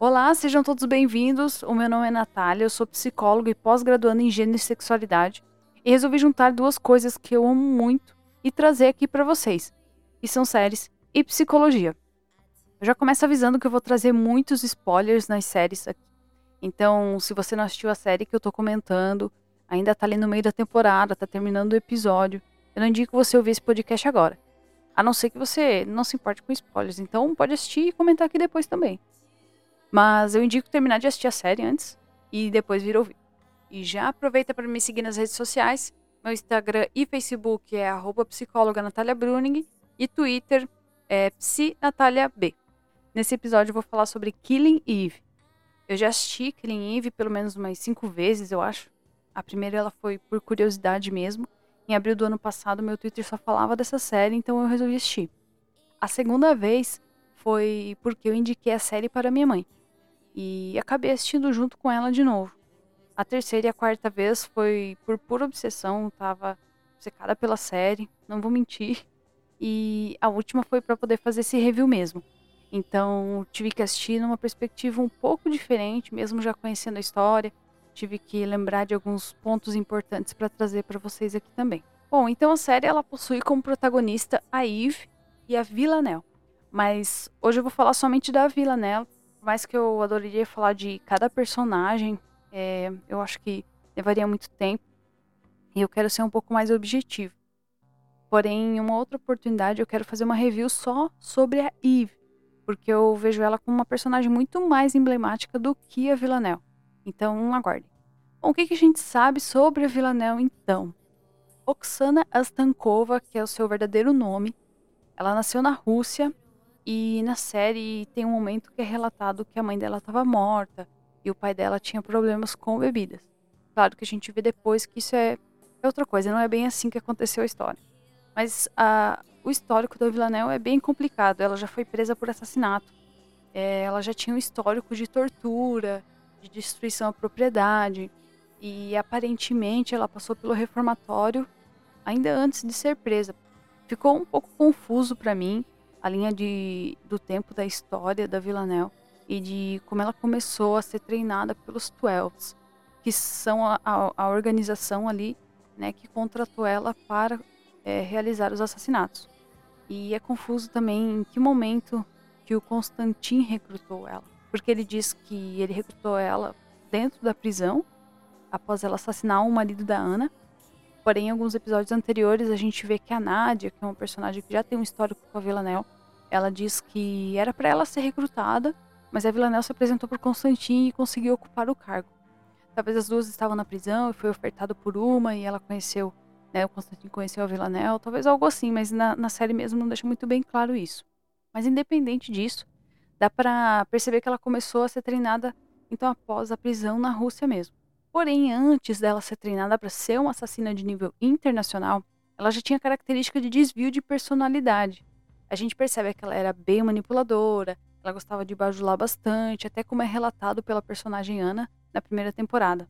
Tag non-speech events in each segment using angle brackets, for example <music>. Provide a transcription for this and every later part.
Olá, sejam todos bem-vindos. O meu nome é Natália, eu sou psicóloga e pós-graduanda em gênero e sexualidade. E resolvi juntar duas coisas que eu amo muito e trazer aqui para vocês, que são séries e psicologia. Eu já começo avisando que eu vou trazer muitos spoilers nas séries aqui. Então, se você não assistiu a série que eu tô comentando, ainda tá ali no meio da temporada, tá terminando o episódio, eu não indico você ouvir esse podcast agora. A não ser que você não se importe com spoilers. Então, pode assistir e comentar aqui depois também. Mas eu indico terminar de assistir a série antes e depois vir ouvir. E já aproveita para me seguir nas redes sociais. Meu Instagram e Facebook é psicóloga Natália Bruning e Twitter é psinataliab. Nesse episódio eu vou falar sobre Killing Eve. Eu já assisti Killing Eve pelo menos umas cinco vezes, eu acho. A primeira ela foi por curiosidade mesmo. Em abril do ano passado, meu Twitter só falava dessa série, então eu resolvi assistir. A segunda vez foi porque eu indiquei a série para minha mãe e acabei assistindo junto com ela de novo. A terceira e a quarta vez foi por pura obsessão, tava secada pela série, não vou mentir. E a última foi para poder fazer esse review mesmo. Então, tive que assistir numa perspectiva um pouco diferente, mesmo já conhecendo a história. Tive que lembrar de alguns pontos importantes para trazer para vocês aqui também. Bom, então a série ela possui como protagonista a Eve e a Villanelle. Mas hoje eu vou falar somente da Villanelle, mais que eu adoraria falar de cada personagem, é, eu acho que levaria muito tempo. E eu quero ser um pouco mais objetivo. Porém, em uma outra oportunidade, eu quero fazer uma review só sobre a Eve. Porque eu vejo ela como uma personagem muito mais emblemática do que a Villanelle. Então, aguardem. Bom, o que, que a gente sabe sobre a Villanelle, então? Oksana Astankova, que é o seu verdadeiro nome, ela nasceu na Rússia e na série tem um momento que é relatado que a mãe dela estava morta e o pai dela tinha problemas com bebidas. Claro que a gente vê depois que isso é, é outra coisa, não é bem assim que aconteceu a história. Mas a, o histórico da Villanelle é bem complicado. Ela já foi presa por assassinato. É, ela já tinha um histórico de tortura, de destruição à propriedade. E aparentemente ela passou pelo reformatório ainda antes de ser presa. Ficou um pouco confuso para mim a linha de, do tempo da história da Villanelle e de como ela começou a ser treinada pelos Twelves, que são a, a, a organização ali né, que contratou ela para é, realizar os assassinatos. E é confuso também em que momento que o Constantin recrutou ela, porque ele diz que ele recrutou ela dentro da prisão após ela assassinar o marido da Ana. Porém, em alguns episódios anteriores, a gente vê que a Nadia, que é uma personagem que já tem um histórico com a Villanelle, ela diz que era para ela ser recrutada, mas a Villanelle se apresentou por Constantin e conseguiu ocupar o cargo. Talvez as duas estavam na prisão e foi ofertado por uma e ela conheceu, né, o Constantin conheceu a Villanelle, talvez algo assim, mas na, na série mesmo não deixa muito bem claro isso. Mas independente disso, dá para perceber que ela começou a ser treinada então após a prisão na Rússia mesmo. Porém, antes dela ser treinada para ser uma assassina de nível internacional, ela já tinha característica de desvio de personalidade a gente percebe que ela era bem manipuladora, ela gostava de bajular bastante, até como é relatado pela personagem Ana na primeira temporada.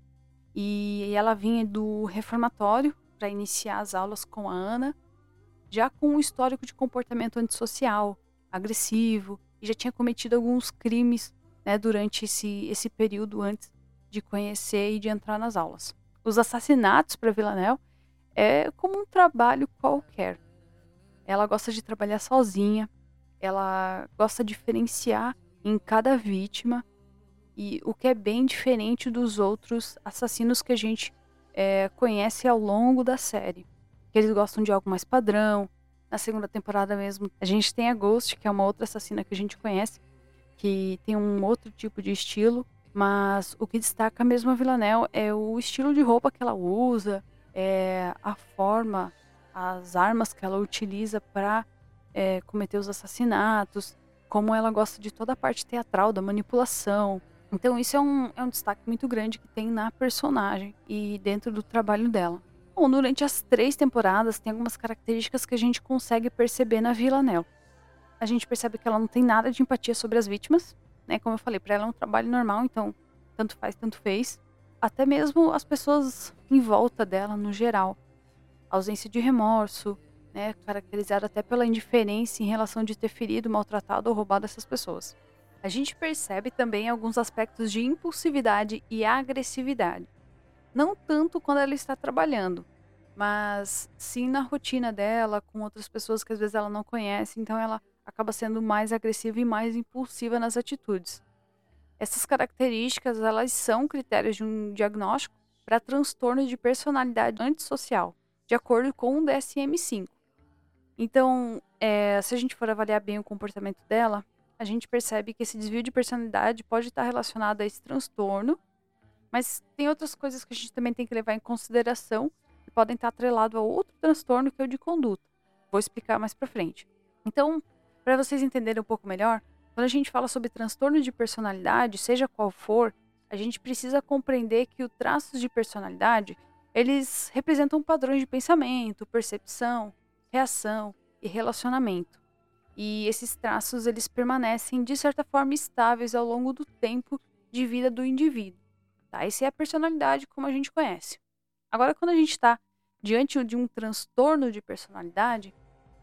E ela vinha do reformatório para iniciar as aulas com a Ana, já com um histórico de comportamento antissocial, agressivo, e já tinha cometido alguns crimes né, durante esse, esse período antes de conhecer e de entrar nas aulas. Os assassinatos para Villanelle é como um trabalho qualquer. Ela gosta de trabalhar sozinha, ela gosta de diferenciar em cada vítima e o que é bem diferente dos outros assassinos que a gente é, conhece ao longo da série. Que eles gostam de algo mais padrão. Na segunda temporada mesmo, a gente tem a Ghost, que é uma outra assassina que a gente conhece, que tem um outro tipo de estilo, mas o que destaca mesmo a Villanelle é o estilo de roupa que ela usa, é a forma as armas que ela utiliza para é, cometer os assassinatos, como ela gosta de toda a parte teatral, da manipulação. Então, isso é um, é um destaque muito grande que tem na personagem e dentro do trabalho dela. Bom, durante as três temporadas, tem algumas características que a gente consegue perceber na Villanelle. A gente percebe que ela não tem nada de empatia sobre as vítimas, né? Como eu falei, para ela é um trabalho normal, então tanto faz, tanto fez. Até mesmo as pessoas em volta dela, no geral ausência de remorso, né, caracterizada até pela indiferença em relação de ter ferido, maltratado ou roubado essas pessoas. A gente percebe também alguns aspectos de impulsividade e agressividade. Não tanto quando ela está trabalhando, mas sim na rotina dela, com outras pessoas que às vezes ela não conhece, então ela acaba sendo mais agressiva e mais impulsiva nas atitudes. Essas características, elas são critérios de um diagnóstico para transtorno de personalidade antissocial, de acordo com o DSM-5. Então, é, se a gente for avaliar bem o comportamento dela, a gente percebe que esse desvio de personalidade pode estar relacionado a esse transtorno, mas tem outras coisas que a gente também tem que levar em consideração e podem estar atrelados a outro transtorno que é o de conduta. Vou explicar mais para frente. Então, para vocês entenderem um pouco melhor, quando a gente fala sobre transtorno de personalidade, seja qual for, a gente precisa compreender que os traços de personalidade, eles representam padrões de pensamento, percepção, reação e relacionamento. E esses traços eles permanecem de certa forma estáveis ao longo do tempo de vida do indivíduo. Tá? Essa é a personalidade como a gente conhece. Agora, quando a gente está diante de um transtorno de personalidade,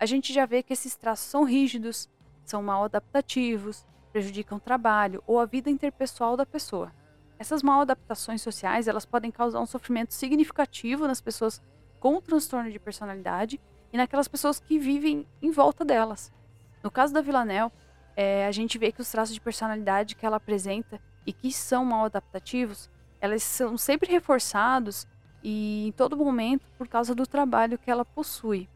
a gente já vê que esses traços são rígidos, são mal adaptativos, prejudicam o trabalho ou a vida interpessoal da pessoa. Essas mal adaptações sociais elas podem causar um sofrimento significativo nas pessoas com transtorno de personalidade e naquelas pessoas que vivem em volta delas. No caso da Villanelle, é, a gente vê que os traços de personalidade que ela apresenta e que são mal adaptativos, elas são sempre reforçados e em todo momento por causa do trabalho que ela possui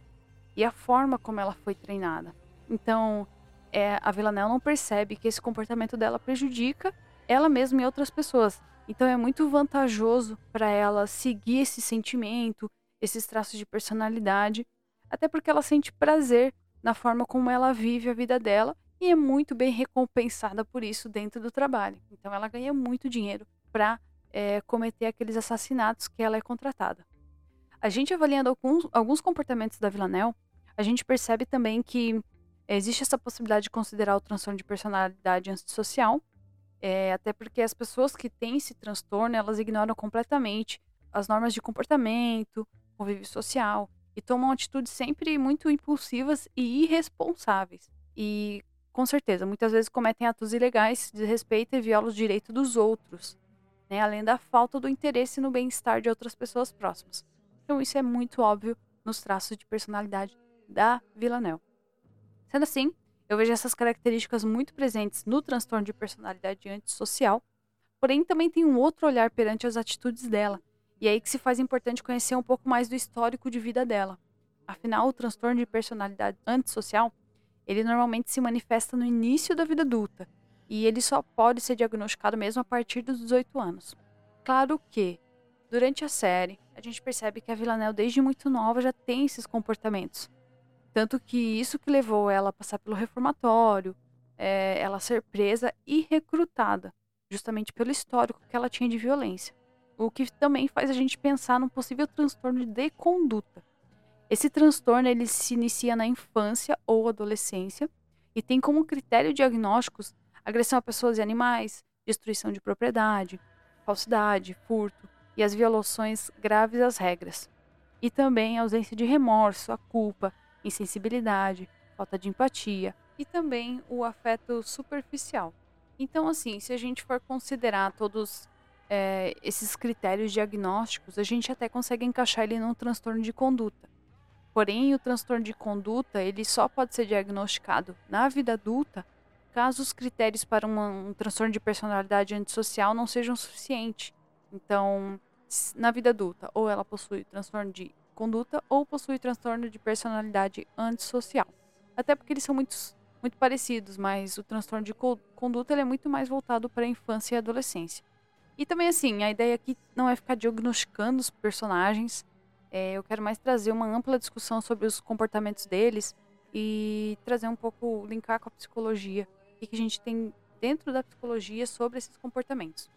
e a forma como ela foi treinada. Então, é, a Villanelle não percebe que esse comportamento dela prejudica ela mesma e outras pessoas. Então, é muito vantajoso para ela seguir esse sentimento, esses traços de personalidade, até porque ela sente prazer na forma como ela vive a vida dela e é muito bem recompensada por isso dentro do trabalho. Então, ela ganha muito dinheiro para é, cometer aqueles assassinatos que ela é contratada. A gente avaliando alguns, alguns comportamentos da Villanelle, a gente percebe também que existe essa possibilidade de considerar o transtorno de personalidade antissocial, é, até porque as pessoas que têm esse transtorno, elas ignoram completamente as normas de comportamento, convívio social, e tomam atitudes sempre muito impulsivas e irresponsáveis. E, com certeza, muitas vezes cometem atos ilegais, desrespeitam e violam os direitos dos outros né, além da falta do interesse no bem-estar de outras pessoas próximas. Então isso é muito óbvio nos traços de personalidade da Villanelle. Sendo assim, eu vejo essas características muito presentes no transtorno de personalidade antissocial, porém também tem um outro olhar perante as atitudes dela, e é aí que se faz importante conhecer um pouco mais do histórico de vida dela. Afinal, o transtorno de personalidade antissocial, ele normalmente se manifesta no início da vida adulta, e ele só pode ser diagnosticado mesmo a partir dos 18 anos. Claro que, durante a série, a gente percebe que a Villanelle, desde muito nova, já tem esses comportamentos. Tanto que isso que levou ela a passar pelo reformatório, é, ela ser presa e recrutada, justamente pelo histórico que ela tinha de violência. O que também faz a gente pensar num possível transtorno de conduta. Esse transtorno ele se inicia na infância ou adolescência e tem como critério diagnósticos agressão a pessoas e animais, destruição de propriedade, falsidade, furto e as violações graves às regras. E também a ausência de remorso, a culpa, insensibilidade, falta de empatia e também o afeto superficial. Então, assim, se a gente for considerar todos é, esses critérios diagnósticos, a gente até consegue encaixar ele num transtorno de conduta. Porém, o transtorno de conduta ele só pode ser diagnosticado na vida adulta caso os critérios para uma, um transtorno de personalidade antissocial não sejam suficientes. Então, na vida adulta, ou ela possui transtorno de conduta ou possui transtorno de personalidade antissocial. Até porque eles são muito, muito parecidos, mas o transtorno de conduta é muito mais voltado para a infância e adolescência. E também, assim, a ideia aqui não é ficar diagnosticando os personagens, é, eu quero mais trazer uma ampla discussão sobre os comportamentos deles e trazer um pouco, linkar com a psicologia que a gente tem dentro da psicologia sobre esses comportamentos.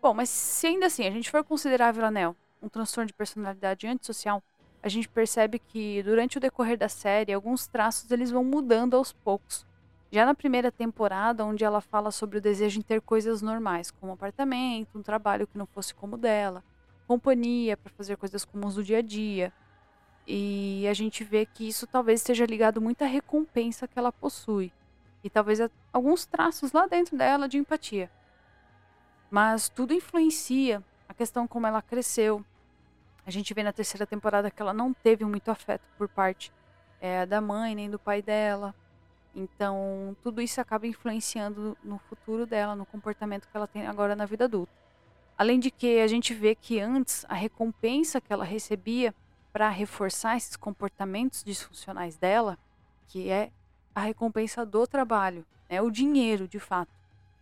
Bom, mas se ainda assim a gente for considerar Villanelle um transtorno de personalidade antissocial, a gente percebe que durante o decorrer da série alguns traços eles vão mudando aos poucos. Já na primeira temporada, onde ela fala sobre o desejo em ter coisas normais, como um apartamento, um trabalho que não fosse como o dela, companhia para fazer coisas comuns do dia a dia. E a gente vê que isso talvez esteja ligado muito à recompensa que ela possui. e talvez alguns traços lá dentro dela de empatia. Mas tudo influencia a questão como ela cresceu. A gente vê na terceira temporada que ela não teve muito afeto por parte é, da mãe nem do pai dela. Então, tudo isso acaba influenciando no futuro dela, no comportamento que ela tem agora na vida adulta. Além de que a gente vê que antes a recompensa que ela recebia para reforçar esses comportamentos disfuncionais dela, que é a recompensa do trabalho, né, o dinheiro de fato,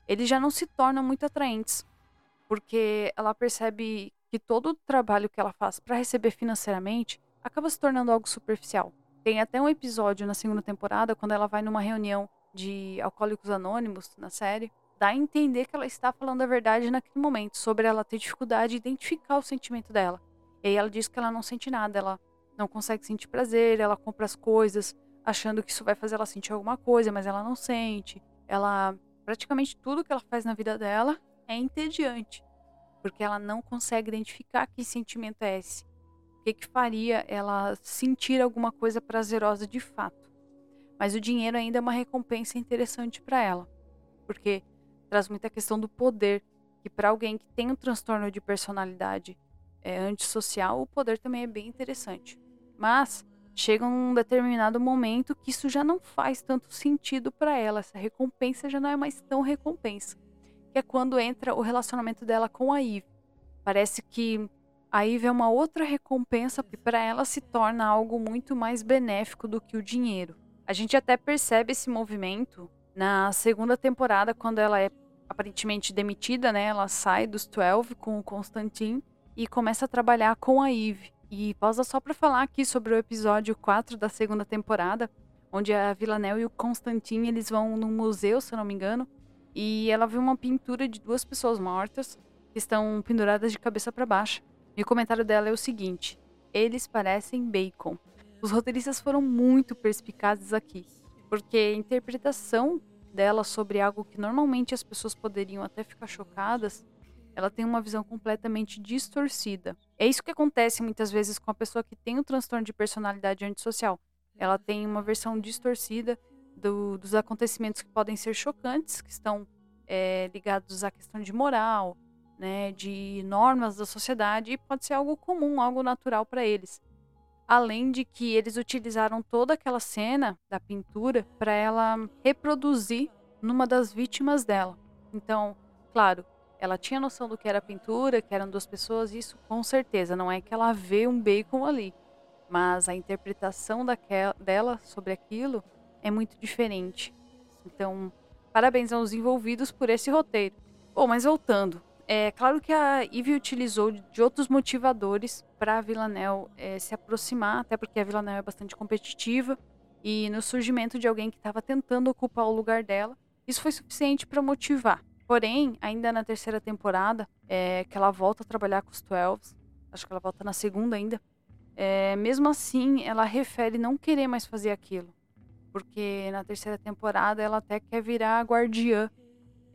eles já não se tornam muito atraentes, porque ela percebe que todo o trabalho que ela faz para receber financeiramente acaba se tornando algo superficial. Tem até um episódio na segunda temporada, quando ela vai numa reunião de alcoólicos anônimos na série, dá a entender que ela está falando a verdade naquele momento, sobre ela ter dificuldade de identificar o sentimento dela. E aí ela diz que ela não sente nada, ela não consegue sentir prazer, ela compra as coisas achando que isso vai fazer ela sentir alguma coisa, mas ela não sente. Ela praticamente tudo que ela faz na vida dela é entediante, porque ela não consegue identificar que sentimento é esse que, que faria ela sentir alguma coisa prazerosa de fato. Mas o dinheiro ainda é uma recompensa interessante para ela, porque traz muita questão do poder, que para alguém que tem um transtorno de personalidade é, antissocial, o poder também é bem interessante. Mas chega um determinado momento que isso já não faz tanto sentido para ela, essa recompensa já não é mais tão recompensa, é quando entra o relacionamento dela com a Eve. Parece que aí vem uma outra recompensa que para ela se torna algo muito mais benéfico do que o dinheiro. A gente até percebe esse movimento na segunda temporada, quando ela é aparentemente demitida, né? Ela sai dos 12 com o Constantin e começa a trabalhar com a Eve. E pausa só para falar aqui sobre o episódio 4 da segunda temporada, onde a Villanelle e o Constantin eles vão num museu, se eu não me engano, e ela vê uma pintura de duas pessoas mortas que estão penduradas de cabeça para baixo. E o comentário dela é o seguinte: eles parecem bacon. Os roteiristas foram muito perspicazes aqui, porque a interpretação dela sobre algo que normalmente as pessoas poderiam até ficar chocadas, ela tem uma visão completamente distorcida. É isso que acontece muitas vezes com a pessoa que tem o transtorno de personalidade antissocial. Ela tem uma versão distorcida do, dos acontecimentos que podem ser chocantes, que estão é, ligados à questão de moral, né, de normas da sociedade e pode ser algo comum, algo natural para eles. Além de que eles utilizaram toda aquela cena da pintura para ela reproduzir numa das vítimas dela. Então, claro, ela tinha noção do que era pintura, que eram duas pessoas, isso com certeza. Não é que ela vê um bacon ali, mas a interpretação daquela, dela sobre aquilo é muito diferente. Então, parabéns aos envolvidos por esse roteiro. Bom, mas voltando, é claro que a Eve utilizou de outros motivadores para a Villanelle é, se aproximar, até porque a Villanelle é bastante competitiva e no surgimento de alguém que estava tentando ocupar o lugar dela, isso foi suficiente para motivar. Porém, ainda na terceira temporada, é, que ela volta a trabalhar com os Twelves, acho que ela volta na segunda ainda, é, mesmo assim, ela refere não querer mais fazer aquilo. Porque na terceira temporada ela até quer virar guardiã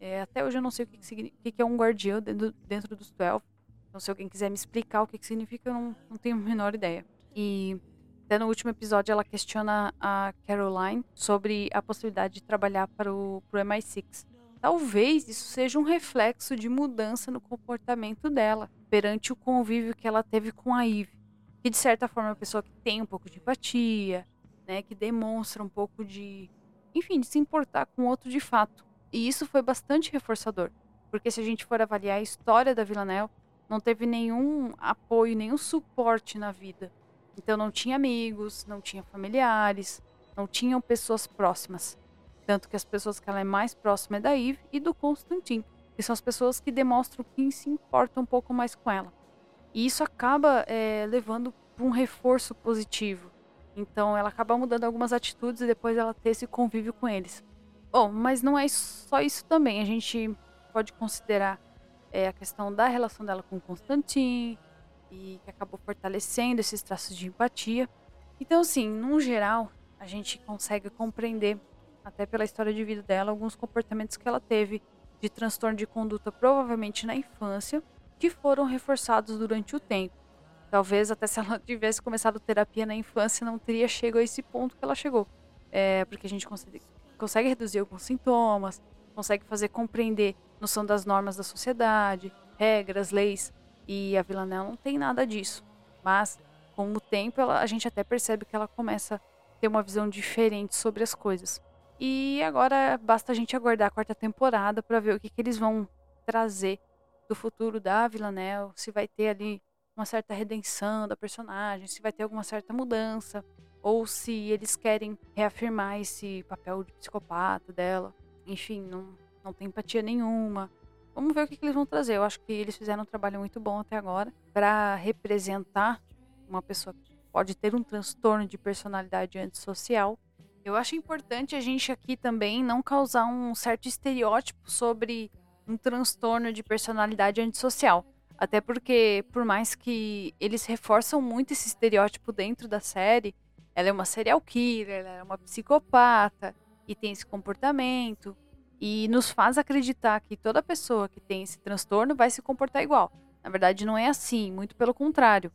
é, até hoje eu não sei o que, que, que é um guardião dentro, dentro dos 12. Então, se alguém quiser me explicar o que, que significa, eu não, não tenho a menor ideia. E até no último episódio ela questiona a Caroline sobre a possibilidade de trabalhar para o pro MI6. Talvez isso seja um reflexo de mudança no comportamento dela perante o convívio que ela teve com a Eve. Que de certa forma é uma pessoa que tem um pouco de empatia, né, que demonstra um pouco de, enfim, de se importar com o outro de fato. E isso foi bastante reforçador, porque se a gente for avaliar a história da Villanelle, não teve nenhum apoio, nenhum suporte na vida. Então não tinha amigos, não tinha familiares, não tinham pessoas próximas. Tanto que as pessoas que ela é mais próxima é da Eve e do Constantin, que são as pessoas que demonstram que se importam um pouco mais com ela. E isso acaba é, levando para um reforço positivo. Então ela acaba mudando algumas atitudes e depois ela ter esse convívio com eles. Bom, mas não é só isso também. A gente pode considerar é, a questão da relação dela com Constantin e que acabou fortalecendo esses traços de empatia. Então, assim, no geral, a gente consegue compreender, até pela história de vida dela, alguns comportamentos que ela teve de transtorno de conduta, provavelmente na infância, que foram reforçados durante o tempo. Talvez até se ela <laughs> tivesse começado terapia na infância, não teria chegado a esse ponto que ela chegou. É, porque a gente consegue reduzir alguns sintomas, consegue fazer compreender noção das normas da sociedade, regras, leis. E a Villanelle não tem nada disso. Mas, com o tempo, ela, a gente até percebe que ela começa a ter uma visão diferente sobre as coisas. E agora basta a gente aguardar a quarta temporada para ver o que, que eles vão trazer do futuro da Villanelle, se vai ter ali uma certa redenção da personagem, se vai ter alguma certa mudança, ou se eles querem reafirmar esse papel de psicopata dela. Enfim, não, não tem empatia nenhuma. Vamos ver o que, que eles vão trazer. Eu acho que eles fizeram um trabalho muito bom até agora para representar uma pessoa que pode ter um transtorno de personalidade antissocial. Eu acho importante a gente aqui também não causar um certo estereótipo sobre um transtorno de personalidade antissocial. Até porque, por mais que eles reforçam muito esse estereótipo dentro da série, ela é uma serial killer, ela é uma psicopata e tem esse comportamento e nos faz acreditar que toda pessoa que tem esse transtorno vai se comportar igual. Na verdade, não é assim, muito pelo contrário.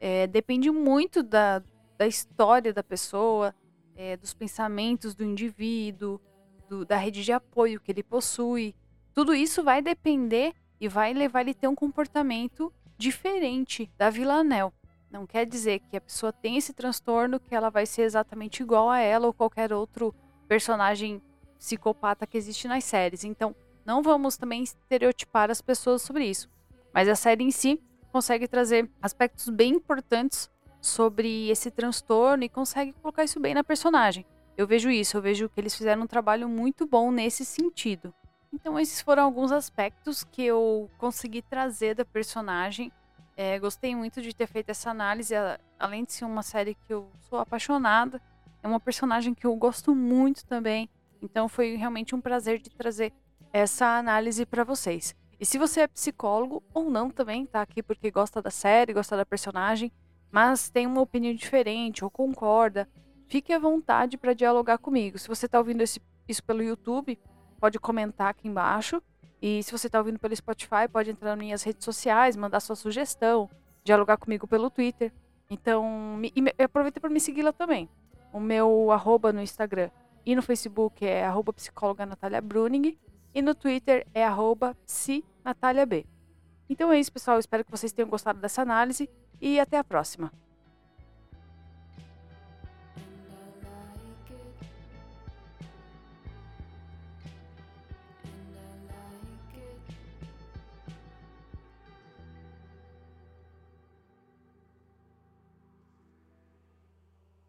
É, depende muito da, da história da pessoa, é, dos pensamentos do indivíduo, do, da rede de apoio que ele possui. Tudo isso vai depender e vai levar ele a ter um comportamento diferente da Villanelle. Não quer dizer que a pessoa tem esse transtorno que ela vai ser exatamente igual a ela ou qualquer outro personagem psicopata que existe nas séries. Então, não vamos também estereotipar as pessoas sobre isso. Mas a série em si consegue trazer aspectos bem importantes sobre esse transtorno e consegue colocar isso bem na personagem. Eu vejo isso, eu vejo que eles fizeram um trabalho muito bom nesse sentido. Então, esses foram alguns aspectos que eu consegui trazer da personagem. É, gostei muito de ter feito essa análise, além de ser uma série que eu sou apaixonada, é uma personagem que eu gosto muito também. Então, foi realmente um prazer de trazer essa análise para vocês. E se você é psicólogo ou não também, tá aqui porque gosta da série, gosta da personagem, mas tem uma opinião diferente ou concorda, fique à vontade para dialogar comigo. Se você está ouvindo esse, isso pelo YouTube, pode comentar aqui embaixo. E se você está ouvindo pelo Spotify, pode entrar nas minhas redes sociais, mandar sua sugestão, dialogar comigo pelo Twitter. Então, me, e aproveita para me seguir lá também. O meu arroba no Instagram e no Facebook é arroba psicóloga Natália Bruning. E no Twitter é arroba. Então é isso, pessoal. espero que vocês tenham gostado dessa análise e até a próxima.